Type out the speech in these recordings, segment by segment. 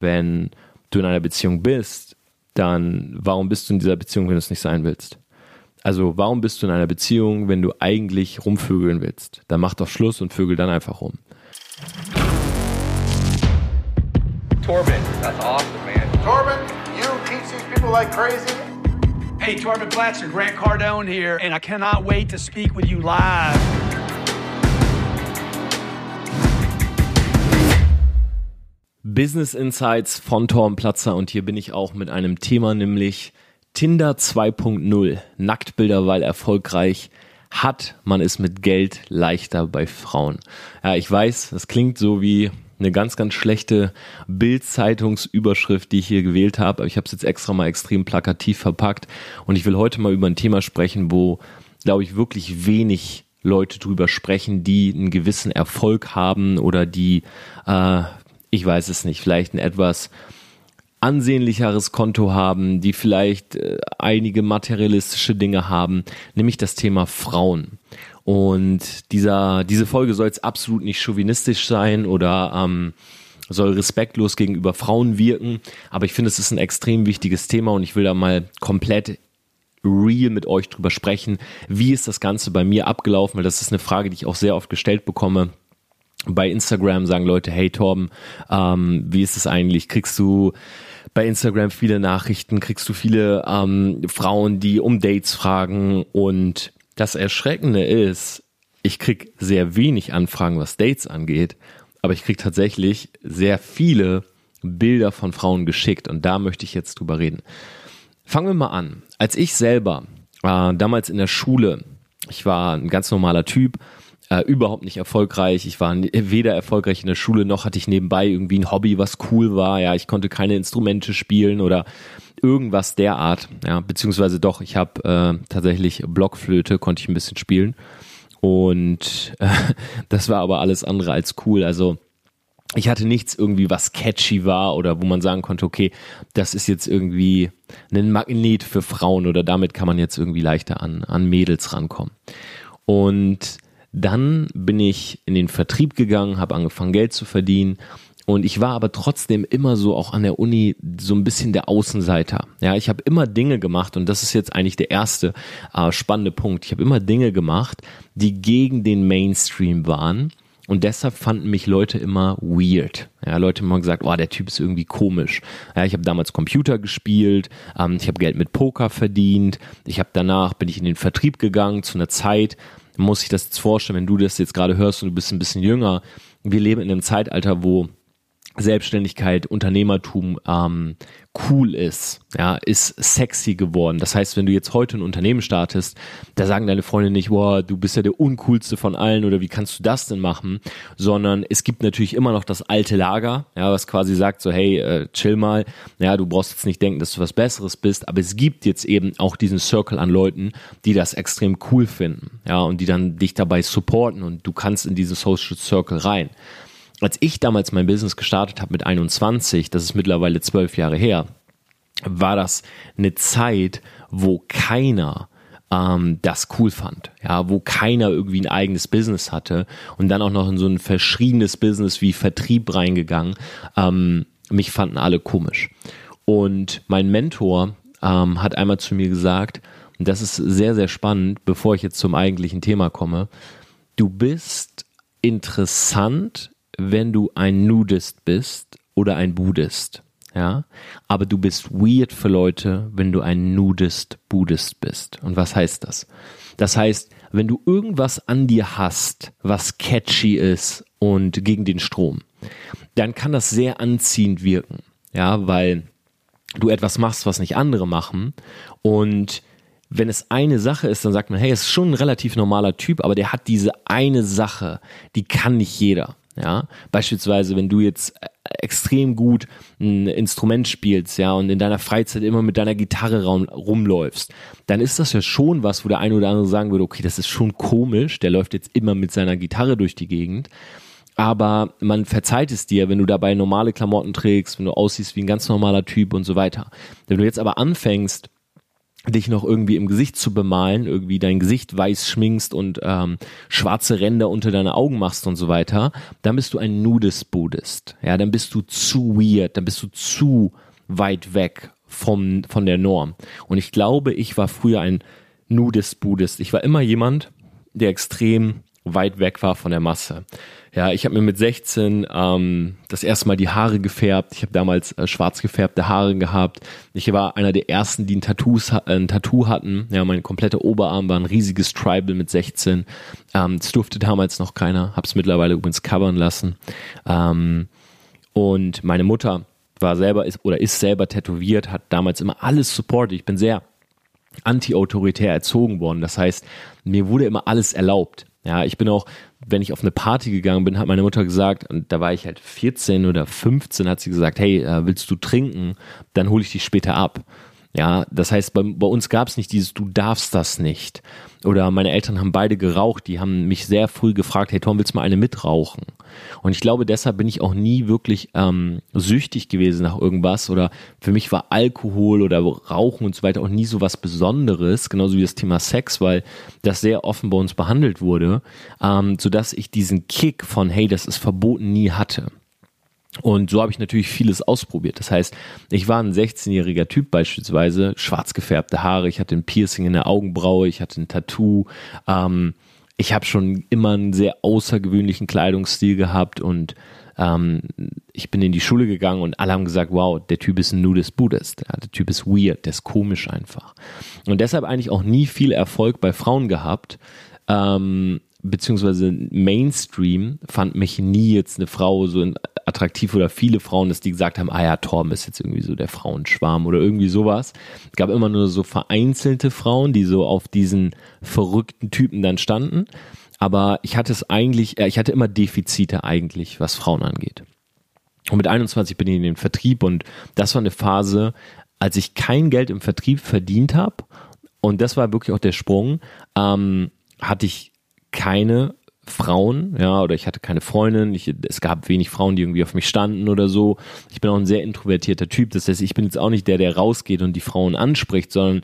wenn du in einer Beziehung bist, dann warum bist du in dieser Beziehung, wenn du es nicht sein willst? Also warum bist du in einer Beziehung, wenn du eigentlich rumvögeln willst? Dann mach doch Schluss und vögel dann einfach rum. Torben, that's awesome, man. Torben, you teach these people like crazy? Hey, Torben Platzer, Grant Cardone here, and I cannot wait to speak with you live. Business Insights von Torben Platzer und hier bin ich auch mit einem Thema, nämlich Tinder 2.0. Nacktbilder, weil erfolgreich. Hat man es mit Geld leichter bei Frauen? Ja, ich weiß, das klingt so wie eine ganz, ganz schlechte Bild-Zeitungsüberschrift, die ich hier gewählt habe, aber ich habe es jetzt extra mal extrem plakativ verpackt und ich will heute mal über ein Thema sprechen, wo, glaube ich, wirklich wenig Leute drüber sprechen, die einen gewissen Erfolg haben oder die, äh, ich weiß es nicht, vielleicht ein etwas ansehnlicheres Konto haben, die vielleicht äh, einige materialistische Dinge haben, nämlich das Thema Frauen. Und dieser, diese Folge soll jetzt absolut nicht chauvinistisch sein oder ähm, soll respektlos gegenüber Frauen wirken, aber ich finde, es ist ein extrem wichtiges Thema und ich will da mal komplett real mit euch drüber sprechen. Wie ist das Ganze bei mir abgelaufen? Weil das ist eine Frage, die ich auch sehr oft gestellt bekomme bei Instagram sagen Leute, hey Torben, ähm, wie ist es eigentlich? Kriegst du bei Instagram viele Nachrichten, kriegst du viele ähm, Frauen, die um Dates fragen und das Erschreckende ist, ich krieg sehr wenig Anfragen, was Dates angeht, aber ich krieg tatsächlich sehr viele Bilder von Frauen geschickt und da möchte ich jetzt drüber reden. Fangen wir mal an. Als ich selber äh, damals in der Schule, ich war ein ganz normaler Typ, äh, überhaupt nicht erfolgreich. Ich war weder erfolgreich in der Schule noch hatte ich nebenbei irgendwie ein Hobby, was cool war. Ja, ich konnte keine Instrumente spielen oder irgendwas derart. Ja, beziehungsweise doch, ich habe äh, tatsächlich Blockflöte, konnte ich ein bisschen spielen. Und äh, das war aber alles andere als cool. Also ich hatte nichts irgendwie, was catchy war oder wo man sagen konnte, okay, das ist jetzt irgendwie ein Magnet für Frauen oder damit kann man jetzt irgendwie leichter an, an Mädels rankommen. Und dann bin ich in den Vertrieb gegangen, habe angefangen Geld zu verdienen und ich war aber trotzdem immer so auch an der Uni so ein bisschen der Außenseiter. Ja, ich habe immer Dinge gemacht und das ist jetzt eigentlich der erste äh, spannende Punkt. Ich habe immer Dinge gemacht, die gegen den Mainstream waren. Und deshalb fanden mich Leute immer weird. Ja, Leute haben immer gesagt, oh, der Typ ist irgendwie komisch. Ja, ich habe damals Computer gespielt, ähm, ich habe Geld mit Poker verdient, ich habe danach bin ich in den Vertrieb gegangen zu einer Zeit, muss ich das jetzt vorstellen, wenn du das jetzt gerade hörst und du bist ein bisschen jünger. Wir leben in einem Zeitalter, wo Selbstständigkeit, Unternehmertum ähm, cool ist, ja, ist sexy geworden. Das heißt, wenn du jetzt heute ein Unternehmen startest, da sagen deine Freunde nicht, boah, du bist ja der uncoolste von allen oder wie kannst du das denn machen, sondern es gibt natürlich immer noch das alte Lager, ja, was quasi sagt so, hey, äh, chill mal, ja, du brauchst jetzt nicht denken, dass du was Besseres bist, aber es gibt jetzt eben auch diesen Circle an Leuten, die das extrem cool finden, ja, und die dann dich dabei supporten und du kannst in diesen Social Circle rein als ich damals mein Business gestartet habe mit 21, das ist mittlerweile zwölf Jahre her, war das eine Zeit, wo keiner ähm, das cool fand, ja, wo keiner irgendwie ein eigenes Business hatte und dann auch noch in so ein verschriebenes Business wie Vertrieb reingegangen. Ähm, mich fanden alle komisch. Und mein Mentor ähm, hat einmal zu mir gesagt, und das ist sehr, sehr spannend, bevor ich jetzt zum eigentlichen Thema komme, du bist interessant wenn du ein Nudist bist oder ein Buddhist. Ja, aber du bist weird für Leute, wenn du ein Nudist Buddhist bist. Und was heißt das? Das heißt, wenn du irgendwas an dir hast, was catchy ist und gegen den Strom, dann kann das sehr anziehend wirken. Ja, weil du etwas machst, was nicht andere machen und wenn es eine Sache ist, dann sagt man, hey, es ist schon ein relativ normaler Typ, aber der hat diese eine Sache, die kann nicht jeder. Ja, beispielsweise, wenn du jetzt äh, extrem gut ein Instrument spielst, ja, und in deiner Freizeit immer mit deiner Gitarre rum, rumläufst, dann ist das ja schon was, wo der eine oder andere sagen würde, okay, das ist schon komisch, der läuft jetzt immer mit seiner Gitarre durch die Gegend. Aber man verzeiht es dir, wenn du dabei normale Klamotten trägst, wenn du aussiehst wie ein ganz normaler Typ und so weiter. Wenn du jetzt aber anfängst, dich noch irgendwie im Gesicht zu bemalen, irgendwie dein Gesicht weiß schminkst und ähm, schwarze Ränder unter deine Augen machst und so weiter, dann bist du ein Nudist-Buddhist. Ja, dann bist du zu weird, dann bist du zu weit weg vom, von der Norm. Und ich glaube, ich war früher ein Nudist-Buddhist. Ich war immer jemand, der extrem weit weg war von der Masse. Ja, ich habe mir mit 16 ähm, das erste Mal die Haare gefärbt. Ich habe damals äh, schwarz gefärbte Haare gehabt. Ich war einer der ersten, die ein, Tattoos, äh, ein Tattoo hatten. Ja, mein kompletter Oberarm war ein riesiges Tribal mit 16. Ähm, das durfte damals noch keiner. Hab's mittlerweile übrigens covern lassen. Ähm, und meine Mutter war selber ist oder ist selber tätowiert, hat damals immer alles supportet. Ich bin sehr anti-autoritär erzogen worden. Das heißt, mir wurde immer alles erlaubt. Ja, ich bin auch, wenn ich auf eine Party gegangen bin, hat meine Mutter gesagt, und da war ich halt 14 oder 15, hat sie gesagt, hey, äh, willst du trinken? Dann hole ich dich später ab. Ja, das heißt, bei, bei uns gab es nicht dieses, du darfst das nicht. Oder meine Eltern haben beide geraucht, die haben mich sehr früh gefragt, hey Tom, willst du mal eine mitrauchen? Und ich glaube, deshalb bin ich auch nie wirklich ähm, süchtig gewesen nach irgendwas. Oder für mich war Alkohol oder Rauchen und so weiter auch nie so was Besonderes, genauso wie das Thema Sex, weil das sehr offen bei uns behandelt wurde, ähm, sodass ich diesen Kick von, hey, das ist verboten, nie hatte. Und so habe ich natürlich vieles ausprobiert. Das heißt, ich war ein 16-jähriger Typ beispielsweise, schwarz gefärbte Haare, ich hatte ein Piercing in der Augenbraue, ich hatte ein Tattoo. Ähm, ich habe schon immer einen sehr außergewöhnlichen Kleidungsstil gehabt und ähm, ich bin in die Schule gegangen und alle haben gesagt, wow, der Typ ist ein Nudist Buddhist. Ja, der Typ ist weird, der ist komisch einfach. Und deshalb eigentlich auch nie viel Erfolg bei Frauen gehabt. Ähm, beziehungsweise Mainstream fand mich nie jetzt eine Frau so attraktiv oder viele Frauen, dass die gesagt haben, ah ja, Torben ist jetzt irgendwie so der Frauenschwarm oder irgendwie sowas. Es gab immer nur so vereinzelte Frauen, die so auf diesen verrückten Typen dann standen. Aber ich hatte es eigentlich, äh, ich hatte immer Defizite eigentlich, was Frauen angeht. Und mit 21 bin ich in den Vertrieb und das war eine Phase, als ich kein Geld im Vertrieb verdient habe. Und das war wirklich auch der Sprung. Ähm, hatte ich keine Frauen, ja, oder ich hatte keine Freundin, ich, es gab wenig Frauen, die irgendwie auf mich standen oder so. Ich bin auch ein sehr introvertierter Typ, das heißt, ich bin jetzt auch nicht der, der rausgeht und die Frauen anspricht, sondern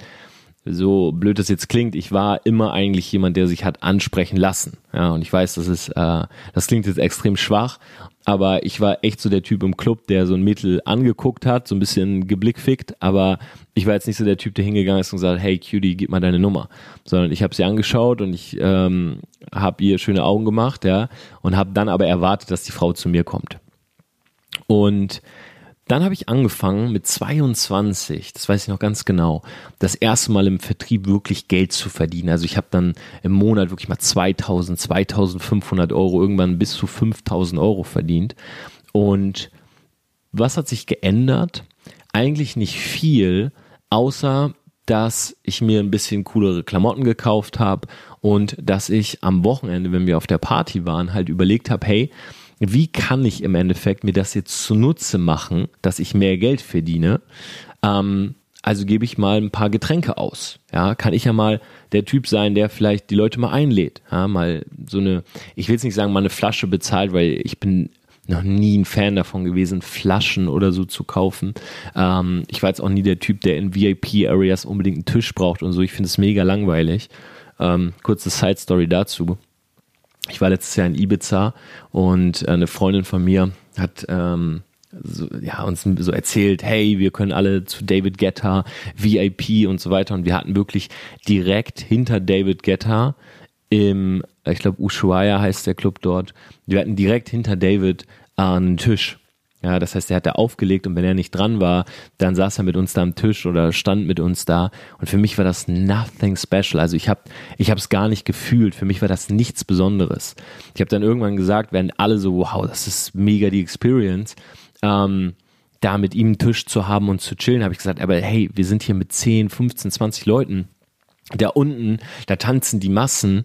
so blöd das jetzt klingt, ich war immer eigentlich jemand, der sich hat ansprechen lassen. Ja, und ich weiß, das ist, äh, das klingt jetzt extrem schwach, aber ich war echt so der Typ im Club, der so ein Mädel angeguckt hat, so ein bisschen geblickfickt, aber ich war jetzt nicht so der Typ, der hingegangen ist und gesagt, hey Cutie, gib mal deine Nummer, sondern ich habe sie angeschaut und ich ähm, habe ihr schöne Augen gemacht, ja, und habe dann aber erwartet, dass die Frau zu mir kommt. Und dann habe ich angefangen mit 22, das weiß ich noch ganz genau, das erste Mal im Vertrieb wirklich Geld zu verdienen. Also ich habe dann im Monat wirklich mal 2000, 2500 Euro, irgendwann bis zu 5000 Euro verdient. Und was hat sich geändert? Eigentlich nicht viel, außer dass ich mir ein bisschen coolere Klamotten gekauft habe und dass ich am Wochenende, wenn wir auf der Party waren, halt überlegt habe, hey, wie kann ich im Endeffekt mir das jetzt zunutze machen, dass ich mehr Geld verdiene? Ähm, also gebe ich mal ein paar Getränke aus. Ja, kann ich ja mal der Typ sein, der vielleicht die Leute mal einlädt. Ja, mal so eine, ich will jetzt nicht sagen, mal eine Flasche bezahlt, weil ich bin noch nie ein Fan davon gewesen, Flaschen oder so zu kaufen. Ähm, ich war jetzt auch nie der Typ, der in VIP-Areas unbedingt einen Tisch braucht und so. Ich finde es mega langweilig. Ähm, kurze Side-Story dazu ich war letztes Jahr in Ibiza und eine Freundin von mir hat ähm, so, ja, uns so erzählt, hey, wir können alle zu David Guetta, VIP und so weiter. Und wir hatten wirklich direkt hinter David Guetta im, ich glaube, Ushuaia heißt der Club dort, wir hatten direkt hinter David äh, einen Tisch. Ja, das heißt, er hat da aufgelegt und wenn er nicht dran war, dann saß er mit uns da am Tisch oder stand mit uns da. Und für mich war das nothing special. Also ich habe ich habe gar nicht gefühlt. Für mich war das nichts Besonderes. Ich habe dann irgendwann gesagt, werden alle so, wow, das ist mega die Experience. Ähm, da mit ihm einen Tisch zu haben und zu chillen, habe ich gesagt, aber hey, wir sind hier mit 10, 15, 20 Leuten. Da unten, da tanzen die Massen.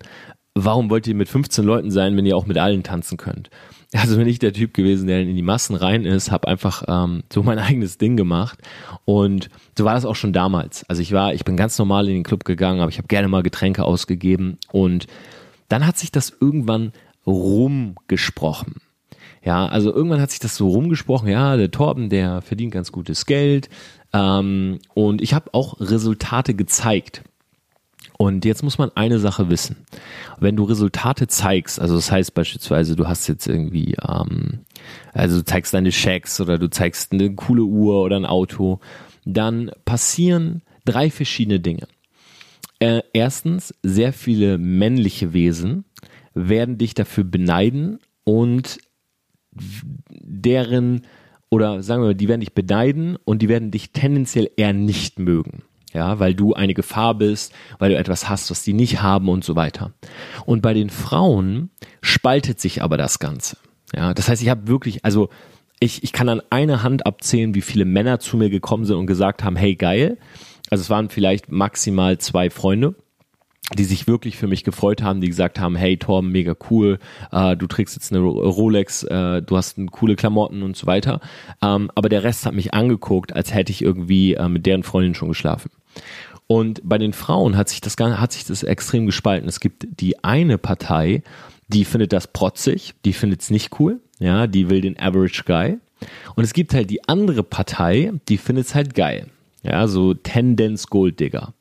Warum wollt ihr mit 15 Leuten sein, wenn ihr auch mit allen tanzen könnt? also bin ich der Typ gewesen, der in die Massen rein ist, habe einfach ähm, so mein eigenes Ding gemacht und so war das auch schon damals. Also ich war, ich bin ganz normal in den Club gegangen, aber ich habe gerne mal Getränke ausgegeben und dann hat sich das irgendwann rumgesprochen. Ja, also irgendwann hat sich das so rumgesprochen, ja, der Torben, der verdient ganz gutes Geld, Ähm, und ich habe auch Resultate gezeigt. Und jetzt muss man eine Sache wissen. Wenn du Resultate zeigst, also das heißt beispielsweise, du hast jetzt irgendwie, ähm, also du zeigst deine Checks oder du zeigst eine coole Uhr oder ein Auto, dann passieren drei verschiedene Dinge. Äh, erstens, sehr viele männliche Wesen werden dich dafür beneiden und deren, oder sagen wir mal, die werden dich beneiden und die werden dich tendenziell eher nicht mögen. Ja, weil du eine Gefahr bist, weil du etwas hast, was die nicht haben und so weiter. Und bei den Frauen spaltet sich aber das Ganze. Ja, das heißt, ich habe wirklich, also ich, ich kann an einer Hand abzählen, wie viele Männer zu mir gekommen sind und gesagt haben, hey geil. Also es waren vielleicht maximal zwei Freunde, die sich wirklich für mich gefreut haben, die gesagt haben, hey Torben, mega cool, äh, du trägst jetzt eine Rolex, äh, du hast coole Klamotten und so weiter. Ähm, aber der Rest hat mich angeguckt, als hätte ich irgendwie äh, mit deren Freundin schon geschlafen. Und bei den Frauen hat sich das hat sich das extrem gespalten. Es gibt die eine Partei, die findet das protzig, die findet es nicht cool, ja, die will den Average Guy. Und es gibt halt die andere Partei, die findet es halt geil. Ja, so Tendenz Golddigger.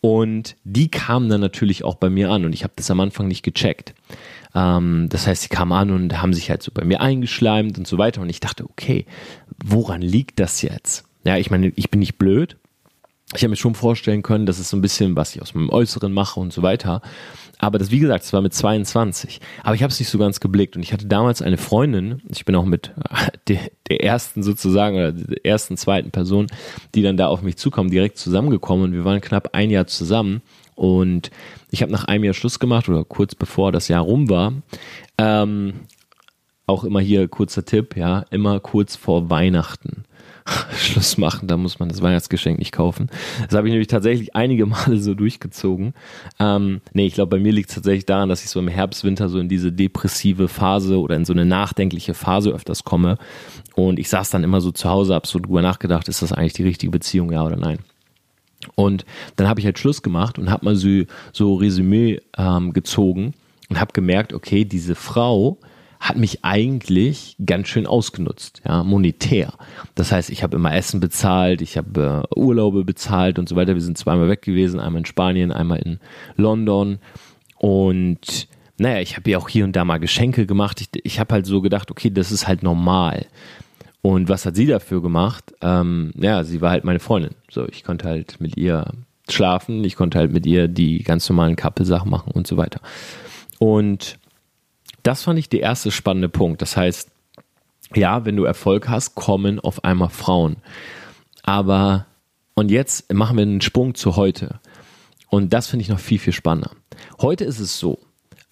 Und die kamen dann natürlich auch bei mir an und ich habe das am Anfang nicht gecheckt. Ähm, das heißt, sie kamen an und haben sich halt so bei mir eingeschleimt und so weiter. Und ich dachte, okay, woran liegt das jetzt? Ja, ich meine, ich bin nicht blöd. Ich habe mir schon vorstellen können, dass es so ein bisschen, was ich aus meinem Äußeren mache und so weiter. Aber das, wie gesagt, das war mit 22. Aber ich habe es nicht so ganz geblickt. Und ich hatte damals eine Freundin, ich bin auch mit der, der ersten sozusagen, oder der ersten, zweiten Person, die dann da auf mich zukommen, direkt zusammengekommen. Und wir waren knapp ein Jahr zusammen. Und ich habe nach einem Jahr Schluss gemacht, oder kurz bevor das Jahr rum war. Ähm, auch immer hier kurzer Tipp, ja, immer kurz vor Weihnachten Schluss machen, da muss man das Weihnachtsgeschenk nicht kaufen. Das habe ich nämlich tatsächlich einige Male so durchgezogen. Ähm, nee, ich glaube, bei mir liegt es tatsächlich daran, dass ich so im Herbst, Winter so in diese depressive Phase oder in so eine nachdenkliche Phase öfters komme. Und ich saß dann immer so zu Hause, habe so drüber nachgedacht, ist das eigentlich die richtige Beziehung, ja oder nein? Und dann habe ich halt Schluss gemacht und habe mal so, so Resümee ähm, gezogen und habe gemerkt, okay, diese Frau, hat mich eigentlich ganz schön ausgenutzt, ja, monetär. Das heißt, ich habe immer Essen bezahlt, ich habe äh, Urlaube bezahlt und so weiter. Wir sind zweimal weg gewesen, einmal in Spanien, einmal in London. Und naja, ich habe ihr auch hier und da mal Geschenke gemacht. Ich, ich habe halt so gedacht, okay, das ist halt normal. Und was hat sie dafür gemacht? Ähm, ja, sie war halt meine Freundin. So, ich konnte halt mit ihr schlafen, ich konnte halt mit ihr die ganz normalen Couple-Sachen machen und so weiter. Und das fand ich der erste spannende Punkt. Das heißt, ja, wenn du Erfolg hast, kommen auf einmal Frauen. Aber, und jetzt machen wir einen Sprung zu heute. Und das finde ich noch viel, viel spannender. Heute ist es so,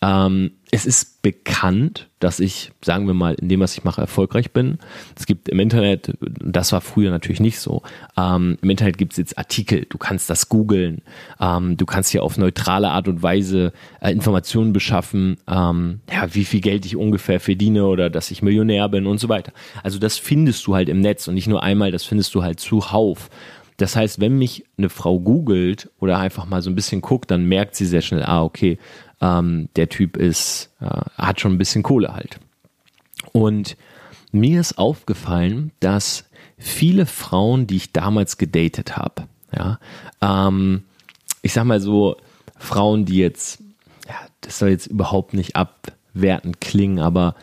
ähm, es ist bekannt, dass ich, sagen wir mal, in dem, was ich mache, erfolgreich bin. Es gibt im Internet, das war früher natürlich nicht so, ähm, im Internet gibt es jetzt Artikel, du kannst das googeln, ähm, du kannst hier auf neutrale Art und Weise äh, Informationen beschaffen, ähm, ja, wie viel Geld ich ungefähr verdiene oder dass ich Millionär bin und so weiter. Also das findest du halt im Netz und nicht nur einmal, das findest du halt zuhauf. Das heißt, wenn mich eine Frau googelt oder einfach mal so ein bisschen guckt, dann merkt sie sehr schnell, ah, okay, ähm, der Typ ist, äh, hat schon ein bisschen Kohle halt. Und mir ist aufgefallen, dass viele Frauen, die ich damals gedatet habe, ja, ähm, ich sag mal so, Frauen, die jetzt, ja, das soll jetzt überhaupt nicht abwertend klingen, aber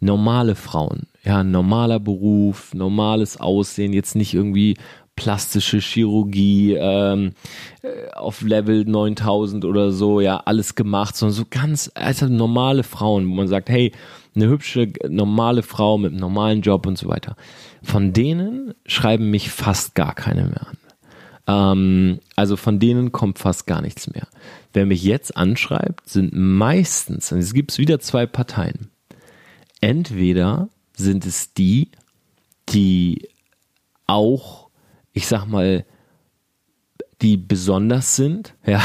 normale Frauen, ja, normaler Beruf, normales Aussehen, jetzt nicht irgendwie plastische Chirurgie ähm, äh, auf Level 9000 oder so, ja, alles gemacht, sondern so ganz, also normale Frauen, wo man sagt, hey, eine hübsche, normale Frau mit einem normalen Job und so weiter. Von denen schreiben mich fast gar keine mehr an. Ähm, also von denen kommt fast gar nichts mehr. Wer mich jetzt anschreibt, sind meistens, und es gibt wieder zwei Parteien. Entweder sind es die, die auch ich sag mal, die besonders sind. Ja,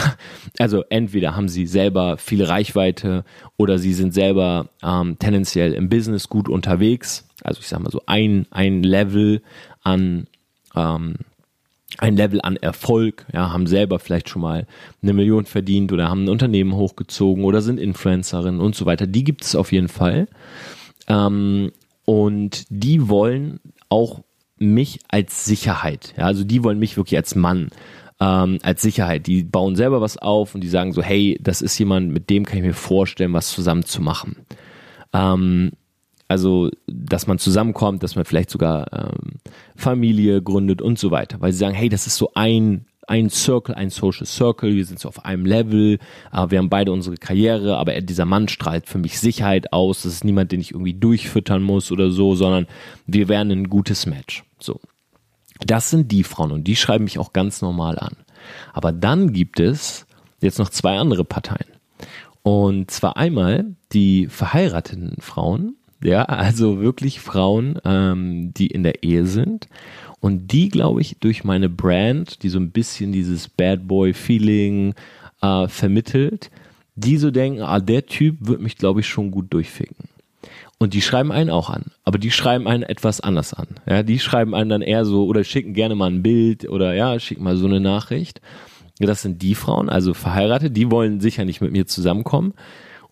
also entweder haben sie selber viel Reichweite oder sie sind selber ähm, tendenziell im Business gut unterwegs. Also ich sag mal so ein, ein Level an ähm, ein Level an Erfolg, ja, haben selber vielleicht schon mal eine Million verdient oder haben ein Unternehmen hochgezogen oder sind Influencerinnen und so weiter. Die gibt es auf jeden Fall. Ähm, und die wollen auch mich als Sicherheit. Ja, also die wollen mich wirklich als Mann, ähm, als Sicherheit. Die bauen selber was auf und die sagen so, hey, das ist jemand, mit dem kann ich mir vorstellen, was zusammen zu machen. Ähm, also, dass man zusammenkommt, dass man vielleicht sogar ähm, Familie gründet und so weiter. Weil sie sagen, hey, das ist so ein, ein Circle, ein Social Circle, wir sind so auf einem Level, wir haben beide unsere Karriere, aber dieser Mann strahlt für mich Sicherheit aus, das ist niemand, den ich irgendwie durchfüttern muss oder so, sondern wir wären ein gutes Match. So. Das sind die Frauen und die schreiben mich auch ganz normal an. Aber dann gibt es jetzt noch zwei andere Parteien. Und zwar einmal die verheirateten Frauen, ja, also wirklich Frauen, ähm, die in der Ehe sind. Und die, glaube ich, durch meine Brand, die so ein bisschen dieses Bad Boy-Feeling äh, vermittelt, die so denken, ah, der Typ wird mich, glaube ich, schon gut durchficken. Und die schreiben einen auch an, aber die schreiben einen etwas anders an. Ja, die schreiben einen dann eher so oder schicken gerne mal ein Bild oder ja, schicken mal so eine Nachricht. Das sind die Frauen, also verheiratet, die wollen sicher nicht mit mir zusammenkommen.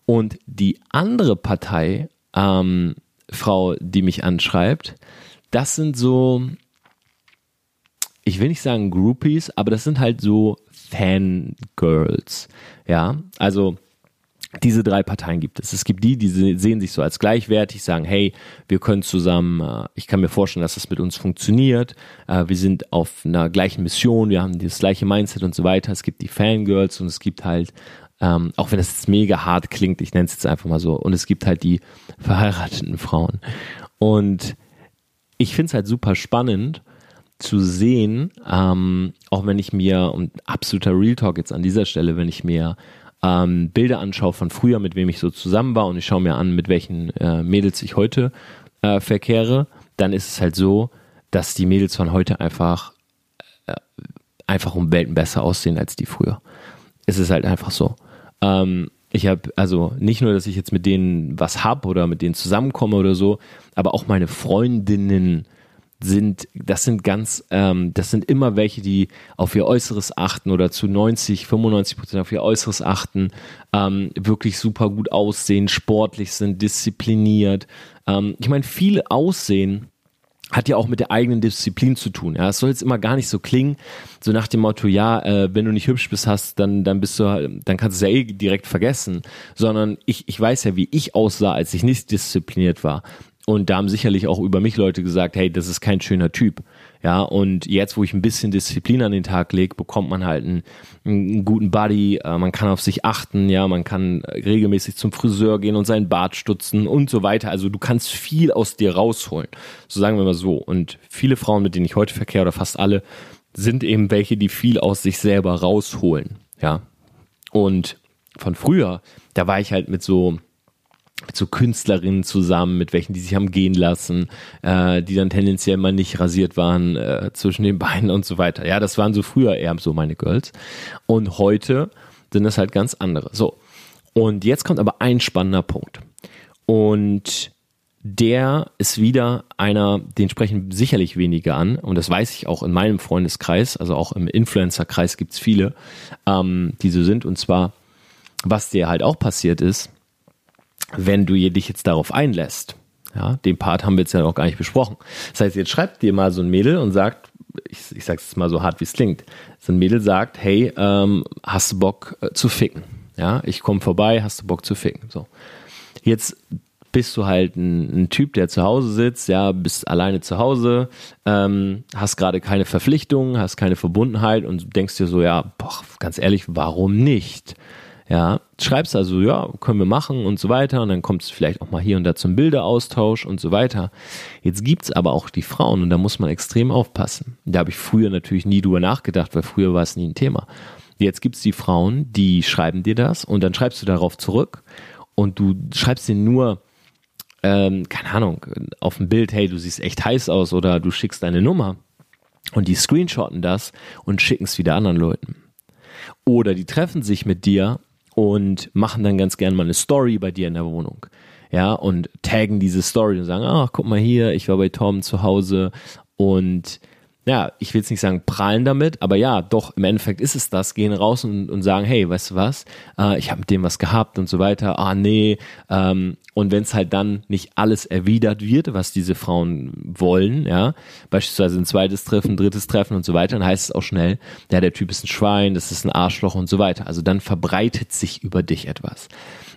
Und die andere Partei, ähm, Frau, die mich anschreibt, das sind so, ich will nicht sagen Groupies, aber das sind halt so Fangirls. Ja, also diese drei Parteien gibt es. Es gibt die, die sehen sich so als gleichwertig, sagen, hey, wir können zusammen, äh, ich kann mir vorstellen, dass das mit uns funktioniert, äh, wir sind auf einer gleichen Mission, wir haben das gleiche Mindset und so weiter. Es gibt die Fangirls und es gibt halt, ähm, auch wenn das jetzt mega hart klingt, ich nenne es jetzt einfach mal so, und es gibt halt die verheirateten Frauen. Und ich finde es halt super spannend zu sehen, ähm, auch wenn ich mir, und absoluter Real Talk jetzt an dieser Stelle, wenn ich mir ähm, Bilder anschaue von früher, mit wem ich so zusammen war und ich schaue mir an, mit welchen äh, Mädels ich heute äh, verkehre, dann ist es halt so, dass die Mädels von heute einfach äh, einfach um Welten besser aussehen als die früher. Es ist halt einfach so. Ähm, ich habe also nicht nur, dass ich jetzt mit denen was hab oder mit denen zusammenkomme oder so, aber auch meine Freundinnen sind, das sind ganz, ähm, das sind immer welche, die auf ihr Äußeres achten oder zu 90, 95 Prozent auf ihr Äußeres achten, ähm, wirklich super gut aussehen, sportlich sind, diszipliniert. Ähm, ich meine, viel Aussehen hat ja auch mit der eigenen Disziplin zu tun. Ja, es soll jetzt immer gar nicht so klingen, so nach dem Motto, ja, äh, wenn du nicht hübsch bist, hast, dann dann bist du, dann kannst du es ja eh direkt vergessen. Sondern ich ich weiß ja, wie ich aussah, als ich nicht diszipliniert war. Und da haben sicherlich auch über mich Leute gesagt, hey, das ist kein schöner Typ. Ja, und jetzt, wo ich ein bisschen Disziplin an den Tag lege, bekommt man halt einen, einen guten Buddy, äh, man kann auf sich achten, ja, man kann regelmäßig zum Friseur gehen und seinen Bart stutzen und so weiter. Also du kannst viel aus dir rausholen. So sagen wir mal so. Und viele Frauen, mit denen ich heute verkehre, oder fast alle, sind eben welche, die viel aus sich selber rausholen. Ja. Und von früher, da war ich halt mit so mit so Künstlerinnen zusammen, mit welchen die sich haben gehen lassen, äh, die dann tendenziell mal nicht rasiert waren äh, zwischen den Beinen und so weiter. Ja, das waren so früher eher so meine Girls. Und heute sind das halt ganz andere. So. Und jetzt kommt aber ein spannender Punkt. Und der ist wieder einer, den sprechen sicherlich wenige an. Und das weiß ich auch in meinem Freundeskreis, also auch im Influencer-Kreis gibt's viele, ähm, die so sind. Und zwar, was dir halt auch passiert ist, wenn du dich jetzt darauf einlässt, ja, den Part haben wir jetzt ja noch gar nicht besprochen. Das heißt, jetzt schreibt dir mal so ein Mädel und sagt, ich, ich sag's jetzt mal so hart, wie es klingt. So ein Mädel sagt, hey, ähm, hast du Bock äh, zu ficken? Ja, ich komme vorbei, hast du Bock zu ficken? So. Jetzt bist du halt ein, ein, Typ, der zu Hause sitzt, ja, bist alleine zu Hause, ähm, hast gerade keine Verpflichtungen, hast keine Verbundenheit und denkst dir so, ja, boah, ganz ehrlich, warum nicht? Ja, schreibst also, ja, können wir machen und so weiter. Und dann kommt es vielleicht auch mal hier und da zum Bilderaustausch und so weiter. Jetzt gibt's aber auch die Frauen und da muss man extrem aufpassen. Da habe ich früher natürlich nie drüber nachgedacht, weil früher war es nie ein Thema. Jetzt gibt's die Frauen, die schreiben dir das und dann schreibst du darauf zurück und du schreibst dir nur, ähm, keine Ahnung, auf dem Bild, hey, du siehst echt heiß aus oder du schickst deine Nummer und die screenshotten das und schicken es wieder anderen Leuten. Oder die treffen sich mit dir und machen dann ganz gern mal eine Story bei dir in der Wohnung. Ja, und taggen diese Story und sagen, ach, guck mal hier, ich war bei Tom zu Hause und ja, ich will jetzt nicht sagen prahlen damit, aber ja, doch, im Endeffekt ist es das, gehen raus und, und sagen, hey, weißt du was, äh, ich habe mit dem was gehabt und so weiter, ah nee, ähm, und wenn es halt dann nicht alles erwidert wird, was diese Frauen wollen, ja, beispielsweise ein zweites Treffen, drittes Treffen und so weiter, dann heißt es auch schnell, ja, der Typ ist ein Schwein, das ist ein Arschloch und so weiter. Also dann verbreitet sich über dich etwas.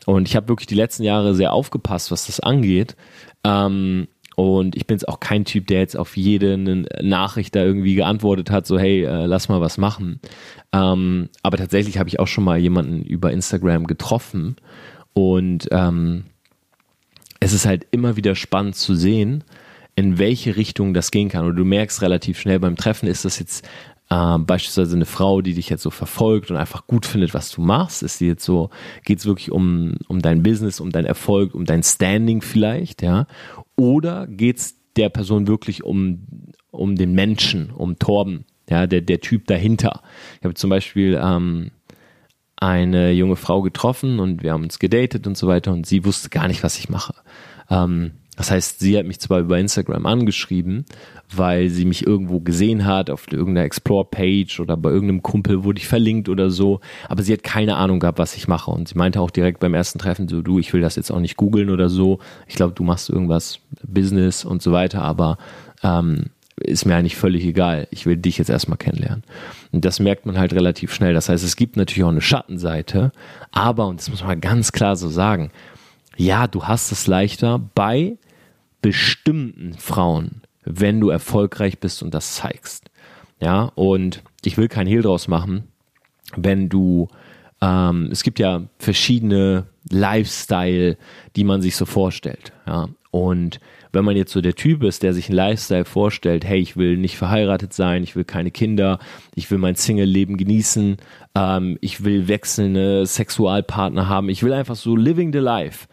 Und ich habe wirklich die letzten Jahre sehr aufgepasst, was das angeht. Ähm, und ich bin jetzt auch kein Typ, der jetzt auf jede Nachricht da irgendwie geantwortet hat, so hey, äh, lass mal was machen. Ähm, aber tatsächlich habe ich auch schon mal jemanden über Instagram getroffen und ähm, es ist halt immer wieder spannend zu sehen, in welche Richtung das gehen kann. Und du merkst relativ schnell beim Treffen, ist das jetzt äh, beispielsweise eine Frau, die dich jetzt so verfolgt und einfach gut findet, was du machst. Ist sie jetzt so, geht es wirklich um, um dein Business, um dein Erfolg, um dein Standing vielleicht, ja? Oder geht es der Person wirklich um, um den Menschen, um Torben, ja, der, der Typ dahinter? Ich habe zum Beispiel ähm, eine junge Frau getroffen und wir haben uns gedatet und so weiter und sie wusste gar nicht, was ich mache. Ähm, das heißt, sie hat mich zwar über Instagram angeschrieben, weil sie mich irgendwo gesehen hat, auf irgendeiner Explore-Page oder bei irgendeinem Kumpel wurde ich verlinkt oder so, aber sie hat keine Ahnung gehabt, was ich mache. Und sie meinte auch direkt beim ersten Treffen so, du, ich will das jetzt auch nicht googeln oder so. Ich glaube, du machst irgendwas Business und so weiter, aber ähm, ist mir eigentlich völlig egal. Ich will dich jetzt erstmal kennenlernen. Und das merkt man halt relativ schnell. Das heißt, es gibt natürlich auch eine Schattenseite, aber, und das muss man ganz klar so sagen, ja, du hast es leichter bei bestimmten Frauen, wenn du erfolgreich bist und das zeigst. Ja, und ich will kein Hehl draus machen, wenn du, ähm, es gibt ja verschiedene Lifestyle, die man sich so vorstellt. Ja, und wenn man jetzt so der Typ ist, der sich einen Lifestyle vorstellt, hey, ich will nicht verheiratet sein, ich will keine Kinder, ich will mein Single-Leben genießen, ähm, ich will wechselnde Sexualpartner haben, ich will einfach so living the life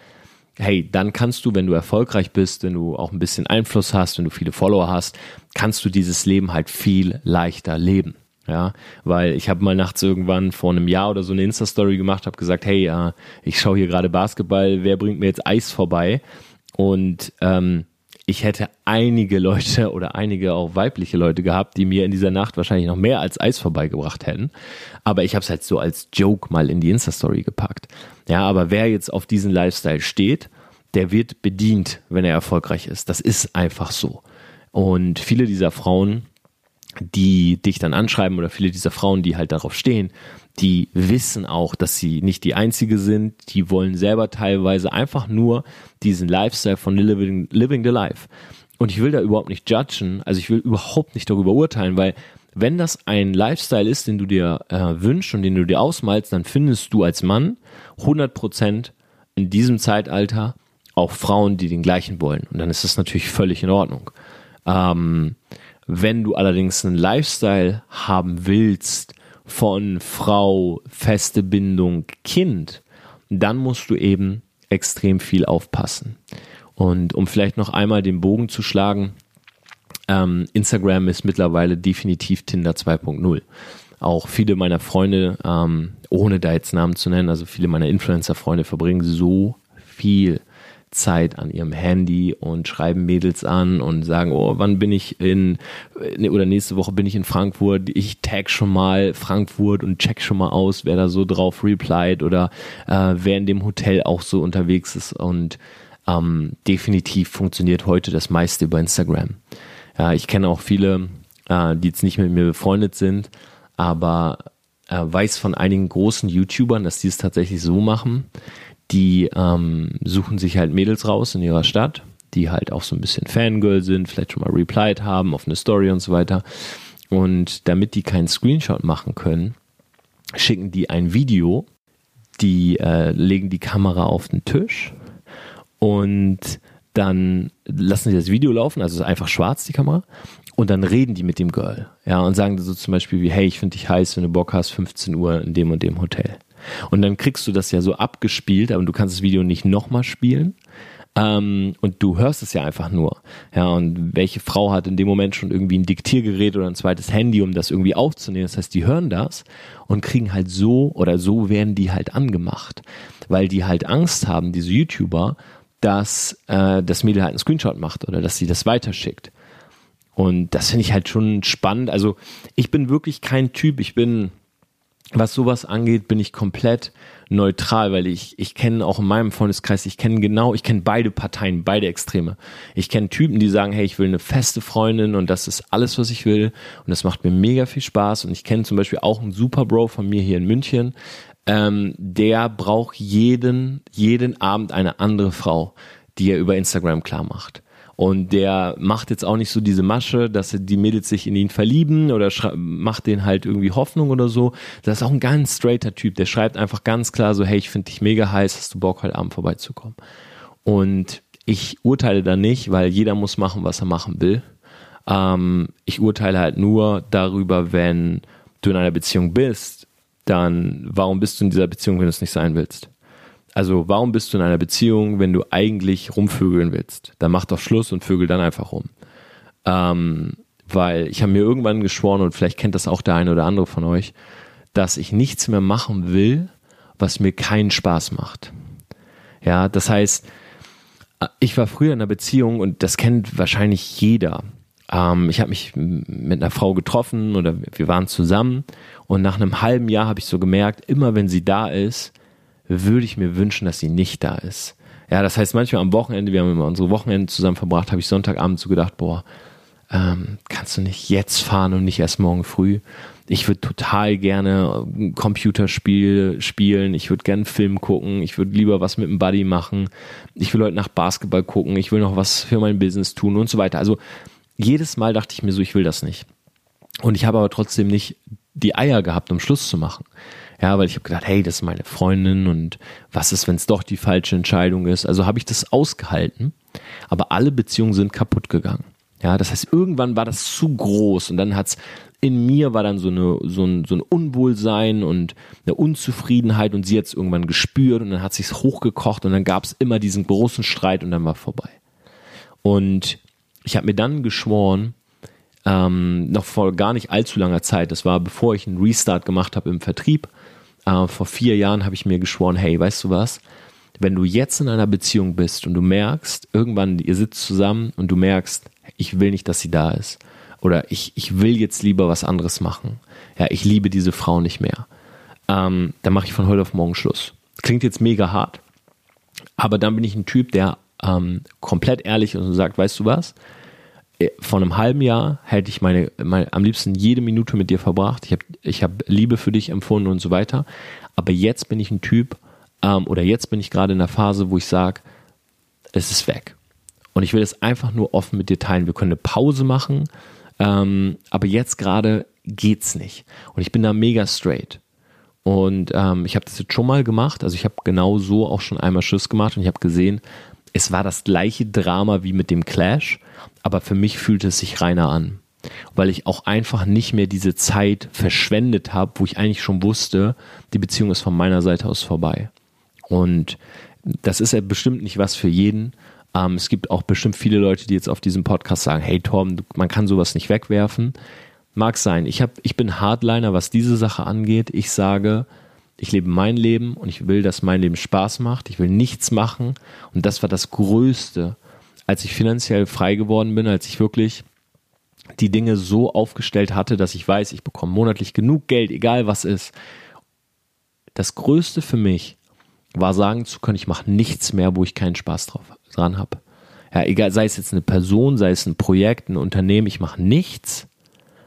hey, dann kannst du, wenn du erfolgreich bist, wenn du auch ein bisschen Einfluss hast, wenn du viele Follower hast, kannst du dieses Leben halt viel leichter leben. Ja, weil ich habe mal nachts irgendwann vor einem Jahr oder so eine Insta-Story gemacht, habe gesagt, hey, äh, ich schaue hier gerade Basketball, wer bringt mir jetzt Eis vorbei? Und ähm, ich hätte einige Leute oder einige auch weibliche Leute gehabt, die mir in dieser Nacht wahrscheinlich noch mehr als Eis vorbeigebracht hätten. Aber ich habe es halt so als Joke mal in die Insta-Story gepackt. Ja, aber wer jetzt auf diesen Lifestyle steht, der wird bedient, wenn er erfolgreich ist. Das ist einfach so. Und viele dieser Frauen, die dich dann anschreiben oder viele dieser Frauen, die halt darauf stehen, die wissen auch, dass sie nicht die einzige sind. Die wollen selber teilweise einfach nur diesen Lifestyle von living, living the life. Und ich will da überhaupt nicht judgen, also ich will überhaupt nicht darüber urteilen, weil wenn das ein Lifestyle ist, den du dir äh, wünschst und den du dir ausmalst, dann findest du als Mann 100% in diesem Zeitalter auch Frauen, die den gleichen wollen. Und dann ist das natürlich völlig in Ordnung. Ähm, wenn du allerdings einen Lifestyle haben willst von Frau, feste Bindung, Kind, dann musst du eben extrem viel aufpassen. Und um vielleicht noch einmal den Bogen zu schlagen, ähm, Instagram ist mittlerweile definitiv Tinder 2.0. Auch viele meiner Freunde, ähm, ohne da jetzt Namen zu nennen, also viele meiner Influencer-Freunde verbringen so viel Zeit an ihrem Handy und schreiben Mädels an und sagen, oh, wann bin ich in, oder nächste Woche bin ich in Frankfurt, ich tag schon mal Frankfurt und check schon mal aus, wer da so drauf replied oder äh, wer in dem Hotel auch so unterwegs ist und ähm, definitiv funktioniert heute das meiste über Instagram. Ja, ich kenne auch viele, äh, die jetzt nicht mit mir befreundet sind, aber äh, weiß von einigen großen YouTubern, dass die es tatsächlich so machen, die ähm, suchen sich halt Mädels raus in ihrer Stadt, die halt auch so ein bisschen Fangirl sind, vielleicht schon mal replied haben auf eine Story und so weiter. Und damit die keinen Screenshot machen können, schicken die ein Video, die äh, legen die Kamera auf den Tisch und dann lassen sie das Video laufen, also ist einfach schwarz die Kamera, und dann reden die mit dem Girl, ja, und sagen so zum Beispiel wie, hey, ich finde dich heiß, wenn du Bock hast, 15 Uhr in dem und dem Hotel. Und dann kriegst du das ja so abgespielt, aber du kannst das Video nicht nochmal spielen. Ähm, und du hörst es ja einfach nur. Ja, und welche Frau hat in dem Moment schon irgendwie ein Diktiergerät oder ein zweites Handy, um das irgendwie aufzunehmen? Das heißt, die hören das und kriegen halt so oder so werden die halt angemacht. Weil die halt Angst haben, diese YouTuber, dass äh, das Mädel halt einen Screenshot macht oder dass sie das weiterschickt. Und das finde ich halt schon spannend. Also ich bin wirklich kein Typ, ich bin, was sowas angeht, bin ich komplett neutral, weil ich, ich kenne auch in meinem Freundeskreis, ich kenne genau, ich kenne beide Parteien, beide Extreme. Ich kenne Typen, die sagen, hey, ich will eine feste Freundin und das ist alles, was ich will und das macht mir mega viel Spaß und ich kenne zum Beispiel auch einen Super Bro von mir hier in München, ähm, der braucht jeden, jeden Abend eine andere Frau, die er über Instagram klar macht. Und der macht jetzt auch nicht so diese Masche, dass die Mädels sich in ihn verlieben oder macht denen halt irgendwie Hoffnung oder so. Das ist auch ein ganz straighter Typ. Der schreibt einfach ganz klar so, hey, ich finde dich mega heiß, hast du Bock, heute Abend vorbeizukommen? Und ich urteile da nicht, weil jeder muss machen, was er machen will. Ähm, ich urteile halt nur darüber, wenn du in einer Beziehung bist, dann warum bist du in dieser Beziehung, wenn du es nicht sein willst? Also warum bist du in einer Beziehung, wenn du eigentlich rumvögeln willst? Dann mach doch Schluss und vögel dann einfach rum. Ähm, weil ich habe mir irgendwann geschworen, und vielleicht kennt das auch der eine oder andere von euch, dass ich nichts mehr machen will, was mir keinen Spaß macht. Ja, das heißt, ich war früher in einer Beziehung und das kennt wahrscheinlich jeder. Ähm, ich habe mich mit einer Frau getroffen oder wir waren zusammen und nach einem halben Jahr habe ich so gemerkt, immer wenn sie da ist, würde ich mir wünschen, dass sie nicht da ist. Ja, das heißt, manchmal am Wochenende, wir haben immer unsere Wochenende zusammen verbracht, habe ich Sonntagabend so gedacht, boah, ähm, kannst du nicht jetzt fahren und nicht erst morgen früh? Ich würde total gerne ein Computerspiel spielen, ich würde gerne Film gucken, ich würde lieber was mit dem Buddy machen, ich will heute nach Basketball gucken, ich will noch was für mein Business tun und so weiter. Also jedes Mal dachte ich mir so, ich will das nicht. Und ich habe aber trotzdem nicht die Eier gehabt, um Schluss zu machen. Ja, weil ich habe gedacht, hey, das ist meine Freundin und was ist, wenn es doch die falsche Entscheidung ist? Also habe ich das ausgehalten, aber alle Beziehungen sind kaputt gegangen. Ja, das heißt, irgendwann war das zu groß und dann hat's in mir war dann so, eine, so, ein, so ein Unwohlsein und eine Unzufriedenheit und sie hat es irgendwann gespürt und dann hat sich's hochgekocht und dann gab es immer diesen großen Streit und dann war vorbei. Und ich habe mir dann geschworen, ähm, noch vor gar nicht allzu langer Zeit, das war bevor ich einen Restart gemacht habe im Vertrieb, äh, vor vier Jahren habe ich mir geschworen, hey, weißt du was? Wenn du jetzt in einer Beziehung bist und du merkst, irgendwann, ihr sitzt zusammen und du merkst, ich will nicht, dass sie da ist. Oder ich, ich will jetzt lieber was anderes machen. Ja, ich liebe diese Frau nicht mehr. Ähm, dann mache ich von heute auf morgen Schluss. Klingt jetzt mega hart. Aber dann bin ich ein Typ, der ähm, komplett ehrlich ist und sagt, weißt du was? Äh, vor einem halben Jahr hätte ich meine, meine am liebsten jede Minute mit dir verbracht. Ich habe ich hab Liebe für dich empfunden und so weiter. Aber jetzt bin ich ein Typ, ähm, oder jetzt bin ich gerade in der Phase, wo ich sage, es ist weg. Und ich will es einfach nur offen mit dir teilen. Wir können eine Pause machen, ähm, aber jetzt gerade geht's nicht. Und ich bin da mega straight. Und ähm, ich habe das jetzt schon mal gemacht. Also ich habe genau so auch schon einmal Schiss gemacht und ich habe gesehen, es war das gleiche Drama wie mit dem Clash aber für mich fühlte es sich reiner an, weil ich auch einfach nicht mehr diese Zeit verschwendet habe, wo ich eigentlich schon wusste, die Beziehung ist von meiner Seite aus vorbei. Und das ist ja bestimmt nicht was für jeden. Ähm, es gibt auch bestimmt viele Leute, die jetzt auf diesem Podcast sagen, hey Tom, man kann sowas nicht wegwerfen. Mag sein. Ich, hab, ich bin Hardliner, was diese Sache angeht. Ich sage, ich lebe mein Leben und ich will, dass mein Leben Spaß macht. Ich will nichts machen. Und das war das Größte, als ich finanziell frei geworden bin, als ich wirklich die Dinge so aufgestellt hatte, dass ich weiß, ich bekomme monatlich genug Geld, egal was ist. Das Größte für mich war sagen zu können, ich mache nichts mehr, wo ich keinen Spaß drauf, dran habe. Ja, egal, sei es jetzt eine Person, sei es ein Projekt, ein Unternehmen, ich mache nichts,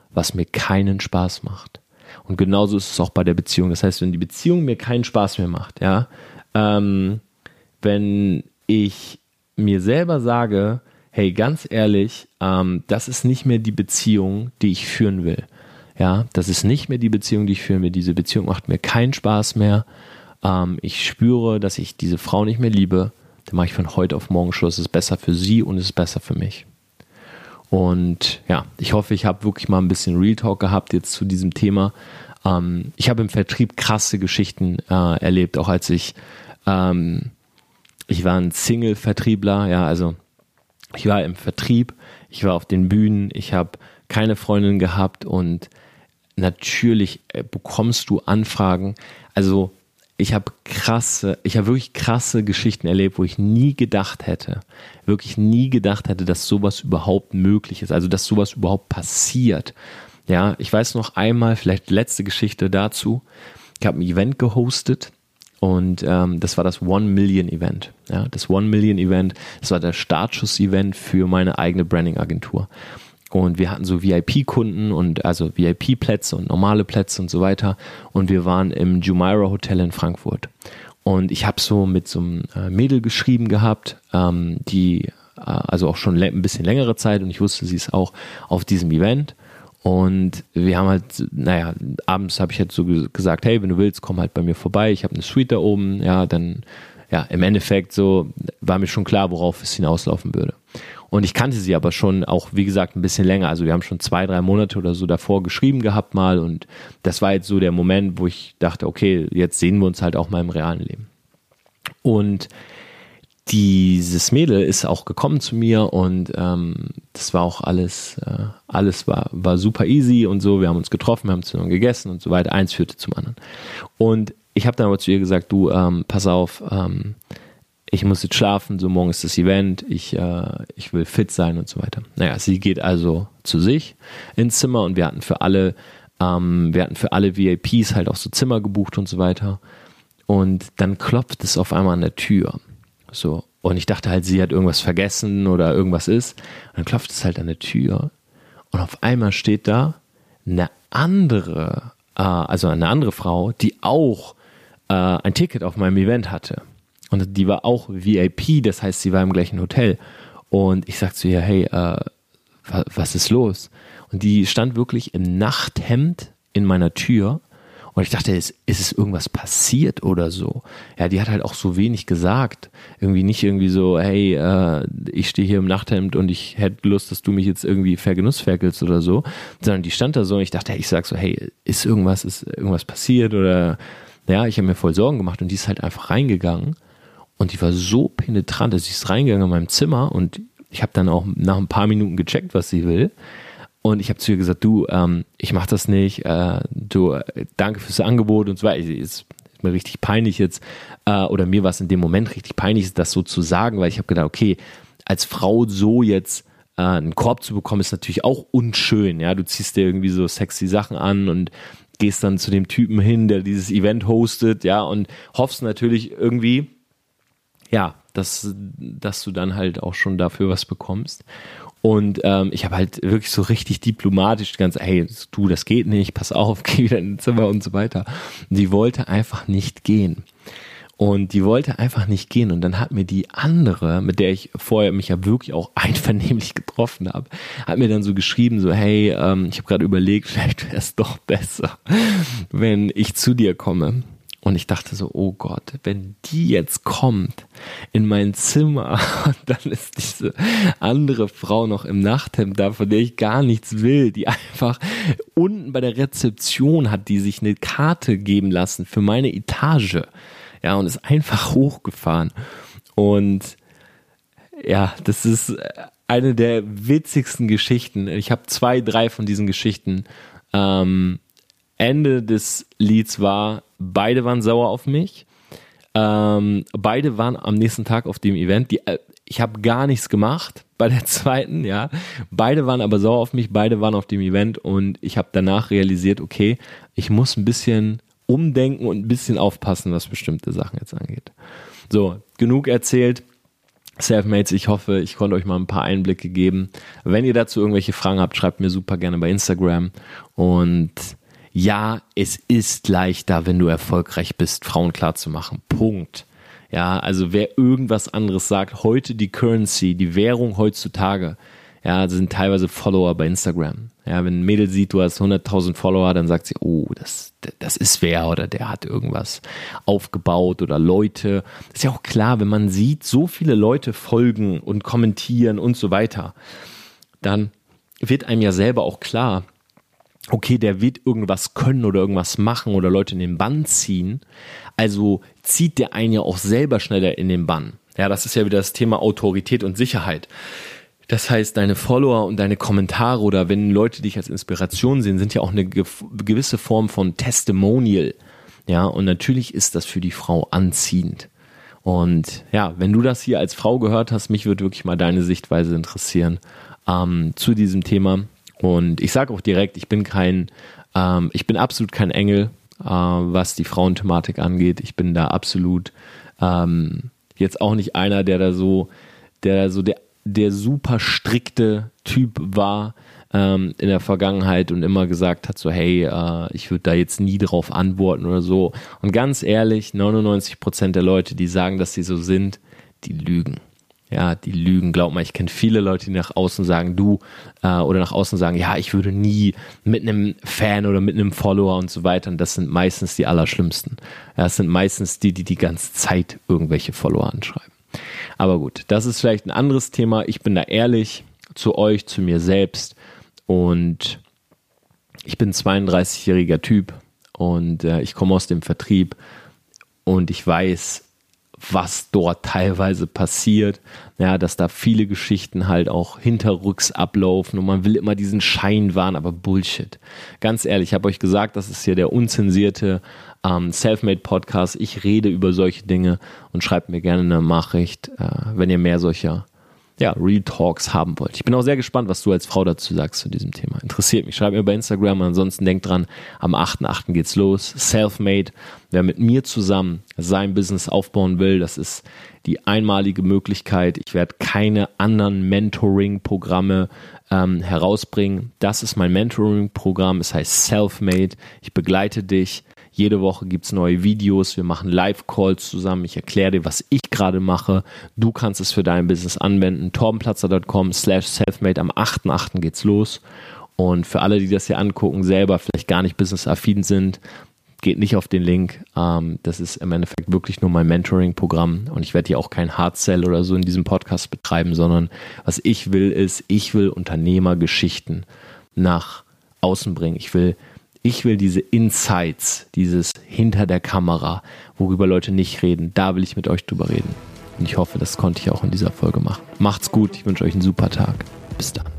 was mir keinen Spaß macht. Und genauso ist es auch bei der Beziehung. Das heißt, wenn die Beziehung mir keinen Spaß mehr macht, ja, ähm, wenn ich mir selber sage, hey, ganz ehrlich, ähm, das ist nicht mehr die Beziehung, die ich führen will. Ja, das ist nicht mehr die Beziehung, die ich führen will. Diese Beziehung macht mir keinen Spaß mehr. Ähm, ich spüre, dass ich diese Frau nicht mehr liebe. Dann mache ich von heute auf morgen Schluss. Es ist besser für sie und es ist besser für mich. Und ja, ich hoffe, ich habe wirklich mal ein bisschen Real Talk gehabt jetzt zu diesem Thema. Ähm, ich habe im Vertrieb krasse Geschichten äh, erlebt, auch als ich ähm, ich war ein Single-Vertriebler, ja, also ich war im Vertrieb, ich war auf den Bühnen, ich habe keine Freundin gehabt und natürlich äh, bekommst du Anfragen. Also ich habe krasse, ich habe wirklich krasse Geschichten erlebt, wo ich nie gedacht hätte, wirklich nie gedacht hätte, dass sowas überhaupt möglich ist, also dass sowas überhaupt passiert. Ja, ich weiß noch einmal, vielleicht letzte Geschichte dazu. Ich habe ein Event gehostet und ähm, das war das One Million Event. Ja, das One Million Event, das war der Startschuss-Event für meine eigene Branding-Agentur. Und wir hatten so VIP-Kunden und also VIP-Plätze und normale Plätze und so weiter. Und wir waren im Jumeirah Hotel in Frankfurt. Und ich habe so mit so einem äh, Mädel geschrieben gehabt, ähm, die äh, also auch schon ein bisschen längere Zeit und ich wusste, sie ist auch auf diesem Event. Und wir haben halt, naja, abends habe ich halt so gesagt, hey, wenn du willst, komm halt bei mir vorbei. Ich habe eine Suite da oben. Ja, dann, ja, im Endeffekt so war mir schon klar, worauf es hinauslaufen würde. Und ich kannte sie aber schon auch, wie gesagt, ein bisschen länger. Also wir haben schon zwei, drei Monate oder so davor geschrieben gehabt mal. Und das war jetzt so der Moment, wo ich dachte, okay, jetzt sehen wir uns halt auch mal im realen Leben. Und dieses Mädel ist auch gekommen zu mir und ähm, das war auch alles, äh, alles war, war super easy und so. Wir haben uns getroffen, wir haben zusammen gegessen und so weiter. Eins führte zum anderen. Und ich habe dann aber zu ihr gesagt, du, ähm, pass auf, ähm, ich muss jetzt schlafen, so morgen ist das Event, ich, äh, ich will fit sein und so weiter. Naja, sie geht also zu sich ins Zimmer und wir hatten für alle, ähm, wir hatten für alle VIPs halt auch so Zimmer gebucht und so weiter. Und dann klopft es auf einmal an der Tür. So. Und ich dachte halt, sie hat irgendwas vergessen oder irgendwas ist. Und dann klopft es halt an der Tür. Und auf einmal steht da eine andere, äh, also eine andere Frau, die auch äh, ein Ticket auf meinem Event hatte. Und die war auch VIP, das heißt, sie war im gleichen Hotel. Und ich sagte zu ihr, hey, äh, was ist los? Und die stand wirklich im Nachthemd in meiner Tür. Und ich dachte, ist, ist es irgendwas passiert oder so? Ja, die hat halt auch so wenig gesagt. Irgendwie nicht irgendwie so, hey, äh, ich stehe hier im Nachthemd und ich hätte Lust, dass du mich jetzt irgendwie vergenussferkelst oder so. Sondern die stand da so und ich dachte, ich sag so, hey, ist irgendwas, ist irgendwas passiert oder ja, ich habe mir voll Sorgen gemacht und die ist halt einfach reingegangen und die war so penetrant, dass sie ist reingegangen in meinem Zimmer und ich habe dann auch nach ein paar Minuten gecheckt, was sie will. Und ich habe zu ihr gesagt, du, ähm, ich mach das nicht, äh, du, äh, danke fürs Angebot und so weiter. Ist, ist mir richtig peinlich jetzt, äh, oder mir war es in dem Moment richtig peinlich, das so zu sagen, weil ich habe gedacht, okay, als Frau so jetzt äh, einen Korb zu bekommen, ist natürlich auch unschön. Ja, du ziehst dir irgendwie so sexy Sachen an und gehst dann zu dem Typen hin, der dieses Event hostet, ja, und hoffst natürlich irgendwie, ja, dass, dass du dann halt auch schon dafür was bekommst. Und ähm, ich habe halt wirklich so richtig diplomatisch ganz, hey, du, das geht nicht, pass auf, geh wieder in Zimmer und so weiter. Die wollte einfach nicht gehen. Und die wollte einfach nicht gehen. Und dann hat mir die andere, mit der ich vorher mich ja wirklich auch einvernehmlich getroffen habe, hat mir dann so geschrieben, so, hey, ähm, ich habe gerade überlegt, vielleicht wäre es doch besser, wenn ich zu dir komme. Und ich dachte so, oh Gott, wenn die jetzt kommt in mein Zimmer dann ist diese andere Frau noch im Nachthemd da, von der ich gar nichts will, die einfach unten bei der Rezeption hat, die sich eine Karte geben lassen für meine Etage. Ja, und ist einfach hochgefahren. Und ja, das ist eine der witzigsten Geschichten. Ich habe zwei, drei von diesen Geschichten. Ähm, Ende des Lieds war, beide waren sauer auf mich. Ähm, beide waren am nächsten Tag auf dem Event. Die, äh, ich habe gar nichts gemacht bei der zweiten, ja. Beide waren aber sauer auf mich, beide waren auf dem Event und ich habe danach realisiert, okay, ich muss ein bisschen umdenken und ein bisschen aufpassen, was bestimmte Sachen jetzt angeht. So, genug erzählt. Selfmates, ich hoffe, ich konnte euch mal ein paar Einblicke geben. Wenn ihr dazu irgendwelche Fragen habt, schreibt mir super gerne bei Instagram und ja, es ist leichter, wenn du erfolgreich bist, Frauen klar zu machen. Punkt. Ja, also wer irgendwas anderes sagt, heute die Currency, die Währung heutzutage, ja, sind teilweise Follower bei Instagram. Ja, wenn ein Mädel sieht, du hast 100.000 Follower, dann sagt sie, oh, das, das ist wer oder der hat irgendwas aufgebaut oder Leute. Ist ja auch klar, wenn man sieht, so viele Leute folgen und kommentieren und so weiter, dann wird einem ja selber auch klar, okay, der wird irgendwas können oder irgendwas machen oder Leute in den Bann ziehen. Also zieht der einen ja auch selber schneller in den Bann. Ja, das ist ja wieder das Thema Autorität und Sicherheit. Das heißt, deine Follower und deine Kommentare oder wenn Leute dich als Inspiration sehen, sind ja auch eine gewisse Form von Testimonial. Ja, und natürlich ist das für die Frau anziehend. Und ja, wenn du das hier als Frau gehört hast, mich würde wirklich mal deine Sichtweise interessieren ähm, zu diesem Thema. Und ich sage auch direkt, ich bin kein, ähm, ich bin absolut kein Engel, äh, was die Frauenthematik angeht. Ich bin da absolut ähm, jetzt auch nicht einer, der da so, der da so der, der super strikte Typ war ähm, in der Vergangenheit und immer gesagt hat, so hey, äh, ich würde da jetzt nie drauf antworten oder so. Und ganz ehrlich, 99 Prozent der Leute, die sagen, dass sie so sind, die lügen. Ja, die lügen. Glaub mal, ich kenne viele Leute, die nach außen sagen, du, äh, oder nach außen sagen, ja, ich würde nie mit einem Fan oder mit einem Follower und so weiter. Und das sind meistens die Allerschlimmsten. Ja, das sind meistens die, die die ganze Zeit irgendwelche Follower anschreiben. Aber gut, das ist vielleicht ein anderes Thema. Ich bin da ehrlich zu euch, zu mir selbst. Und ich bin 32-jähriger Typ und äh, ich komme aus dem Vertrieb und ich weiß, was dort teilweise passiert, ja, dass da viele Geschichten halt auch hinterrücks ablaufen und man will immer diesen Schein wahren, aber Bullshit. Ganz ehrlich, ich habe euch gesagt, das ist hier der unzensierte ähm, Selfmade Podcast. Ich rede über solche Dinge und schreibt mir gerne eine Nachricht, äh, wenn ihr mehr solcher ja, Real Talks haben wollt. Ich bin auch sehr gespannt, was du als Frau dazu sagst zu diesem Thema. Interessiert mich. Schreib mir bei Instagram. Ansonsten denkt dran, am 8.8. geht's los. Selfmade. Wer mit mir zusammen sein Business aufbauen will, das ist die einmalige Möglichkeit. Ich werde keine anderen Mentoring-Programme ähm, herausbringen. Das ist mein Mentoring-Programm. Es heißt Selfmade. Ich begleite dich jede Woche gibt es neue Videos, wir machen Live-Calls zusammen, ich erkläre dir, was ich gerade mache. Du kannst es für dein Business anwenden. torbenplatzer.com slash selfmade. Am 8.8. geht's los. Und für alle, die das hier angucken, selber vielleicht gar nicht businessaffin sind, geht nicht auf den Link. Ähm, das ist im Endeffekt wirklich nur mein Mentoring-Programm und ich werde hier auch kein Hard-Sell oder so in diesem Podcast betreiben, sondern was ich will ist, ich will Unternehmergeschichten nach außen bringen. Ich will ich will diese Insights, dieses hinter der Kamera, worüber Leute nicht reden, da will ich mit euch drüber reden. Und ich hoffe, das konnte ich auch in dieser Folge machen. Macht's gut, ich wünsche euch einen super Tag. Bis dann.